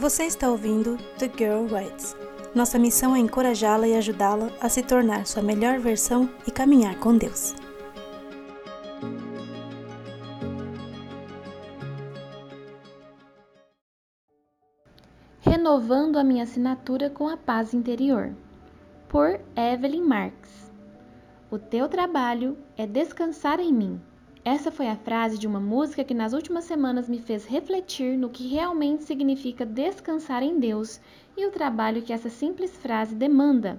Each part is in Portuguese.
Você está ouvindo The Girl Writes. Nossa missão é encorajá-la e ajudá-la a se tornar sua melhor versão e caminhar com Deus. Renovando a minha assinatura com a paz interior. Por Evelyn Marx. O teu trabalho é descansar em mim. Essa foi a frase de uma música que nas últimas semanas me fez refletir no que realmente significa descansar em Deus e o trabalho que essa simples frase demanda.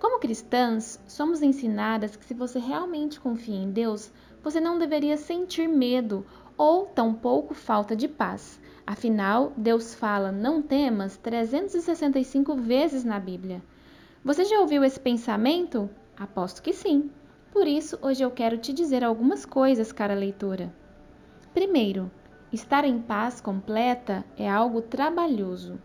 Como cristãs, somos ensinadas que se você realmente confia em Deus, você não deveria sentir medo ou tampouco falta de paz. Afinal, Deus fala não temas 365 vezes na Bíblia. Você já ouviu esse pensamento? Aposto que sim. Por isso, hoje eu quero te dizer algumas coisas, cara leitora. Primeiro, estar em paz completa é algo trabalhoso.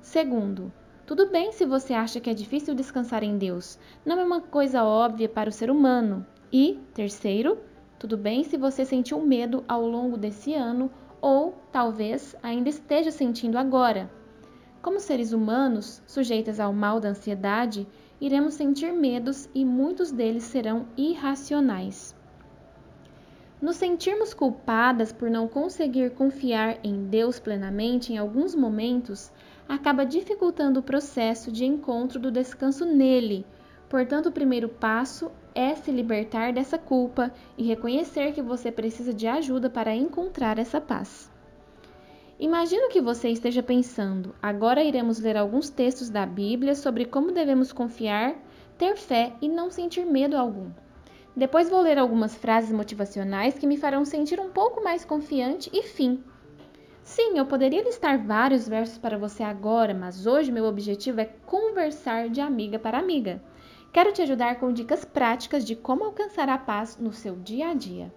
Segundo, tudo bem se você acha que é difícil descansar em Deus, não é uma coisa óbvia para o ser humano. E, terceiro, tudo bem se você sentiu medo ao longo desse ano ou talvez ainda esteja sentindo agora. Como seres humanos, sujeitas ao mal da ansiedade, iremos sentir medos e muitos deles serão irracionais. Nos sentirmos culpadas por não conseguir confiar em Deus plenamente em alguns momentos, acaba dificultando o processo de encontro do descanso nele. Portanto, o primeiro passo é se libertar dessa culpa e reconhecer que você precisa de ajuda para encontrar essa paz. Imagino que você esteja pensando: agora iremos ler alguns textos da Bíblia sobre como devemos confiar, ter fé e não sentir medo algum. Depois vou ler algumas frases motivacionais que me farão sentir um pouco mais confiante e fim. Sim, eu poderia listar vários versos para você agora, mas hoje meu objetivo é conversar de amiga para amiga. Quero te ajudar com dicas práticas de como alcançar a paz no seu dia a dia.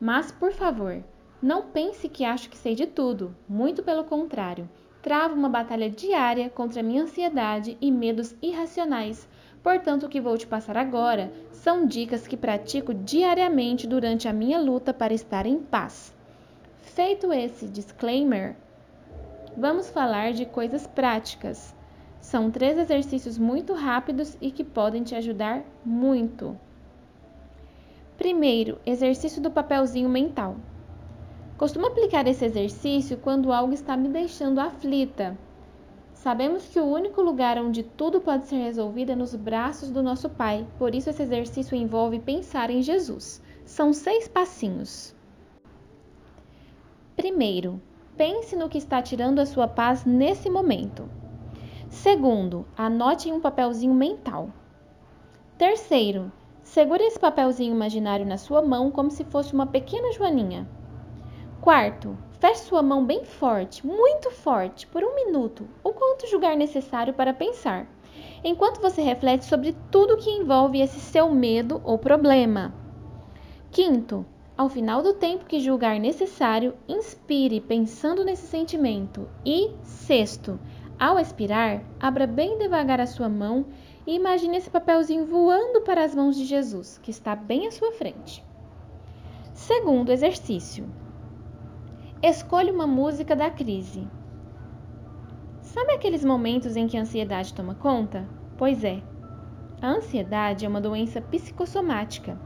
Mas, por favor, não pense que acho que sei de tudo, muito pelo contrário. Travo uma batalha diária contra minha ansiedade e medos irracionais. Portanto, o que vou te passar agora são dicas que pratico diariamente durante a minha luta para estar em paz. Feito esse disclaimer, vamos falar de coisas práticas. São três exercícios muito rápidos e que podem te ajudar muito. Primeiro, exercício do papelzinho mental. Costumo aplicar esse exercício quando algo está me deixando aflita. Sabemos que o único lugar onde tudo pode ser resolvido é nos braços do nosso Pai, por isso esse exercício envolve pensar em Jesus. São seis passinhos. Primeiro, pense no que está tirando a sua paz nesse momento. Segundo, anote em um papelzinho mental. Terceiro, segure esse papelzinho imaginário na sua mão como se fosse uma pequena joaninha. Quarto, feche sua mão bem forte, muito forte, por um minuto, ou quanto julgar necessário para pensar, enquanto você reflete sobre tudo que envolve esse seu medo ou problema. Quinto, ao final do tempo que julgar necessário, inspire pensando nesse sentimento. E sexto, ao expirar, abra bem devagar a sua mão e imagine esse papelzinho voando para as mãos de Jesus, que está bem à sua frente. Segundo exercício, Escolha uma música da crise. Sabe aqueles momentos em que a ansiedade toma conta? Pois é. A ansiedade é uma doença psicossomática,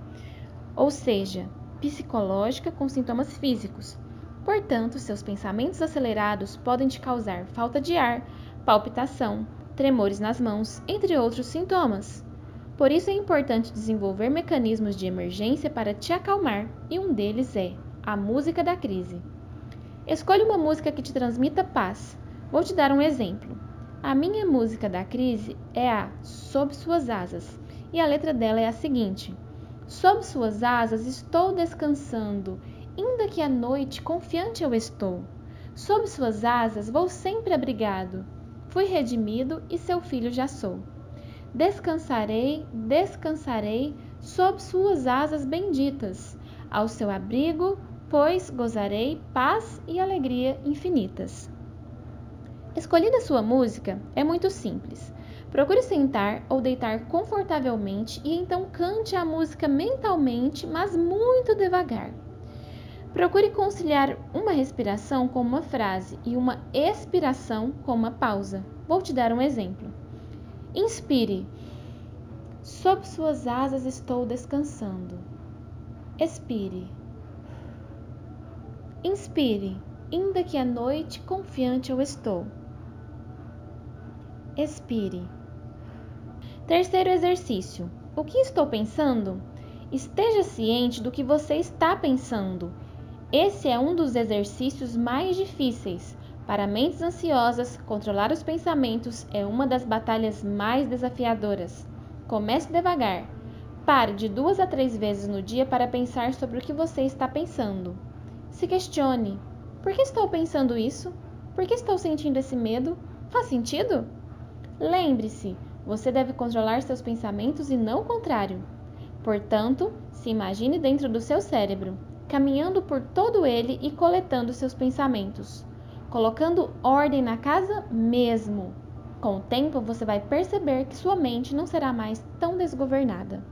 ou seja, psicológica com sintomas físicos. Portanto, seus pensamentos acelerados podem te causar falta de ar, palpitação, tremores nas mãos, entre outros sintomas. Por isso é importante desenvolver mecanismos de emergência para te acalmar, e um deles é a música da crise. Escolha uma música que te transmita paz. Vou te dar um exemplo. A minha música da crise é a Sob Suas Asas e a letra dela é a seguinte: Sob suas asas estou descansando, ainda que à noite confiante eu estou. Sob suas asas vou sempre abrigado. Fui redimido e seu filho já sou. Descansarei, descansarei sob suas asas benditas. Ao seu abrigo pois gozarei paz e alegria infinitas. Escolhida sua música, é muito simples. Procure sentar ou deitar confortavelmente e então cante a música mentalmente, mas muito devagar. Procure conciliar uma respiração com uma frase e uma expiração com uma pausa. Vou te dar um exemplo. Inspire. Sob suas asas estou descansando. Expire. Inspire, ainda que à noite confiante eu estou. Expire. Terceiro exercício. O que estou pensando? Esteja ciente do que você está pensando. Esse é um dos exercícios mais difíceis. Para mentes ansiosas, controlar os pensamentos é uma das batalhas mais desafiadoras. Comece devagar. Pare de duas a três vezes no dia para pensar sobre o que você está pensando. Se questione: por que estou pensando isso? Por que estou sentindo esse medo? Faz sentido? Lembre-se, você deve controlar seus pensamentos e não o contrário. Portanto, se imagine dentro do seu cérebro, caminhando por todo ele e coletando seus pensamentos, colocando ordem na casa mesmo. Com o tempo, você vai perceber que sua mente não será mais tão desgovernada.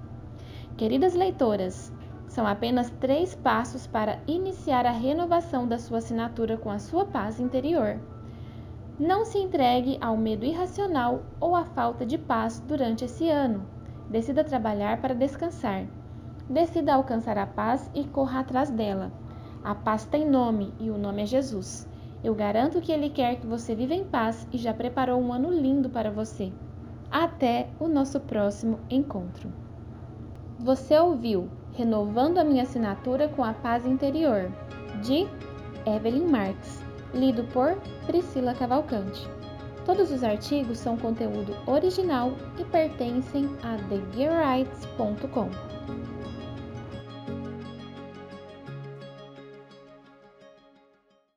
Queridas leitoras, são apenas três passos para iniciar a renovação da sua assinatura com a sua paz interior. Não se entregue ao medo irracional ou à falta de paz durante esse ano. Decida trabalhar para descansar. Decida alcançar a paz e corra atrás dela. A paz tem nome e o nome é Jesus. Eu garanto que Ele quer que você viva em paz e já preparou um ano lindo para você. Até o nosso próximo encontro. Você ouviu Renovando a minha assinatura com a paz interior, de Evelyn Marx, lido por Priscila Cavalcante. Todos os artigos são conteúdo original e pertencem a TheGearRights.com.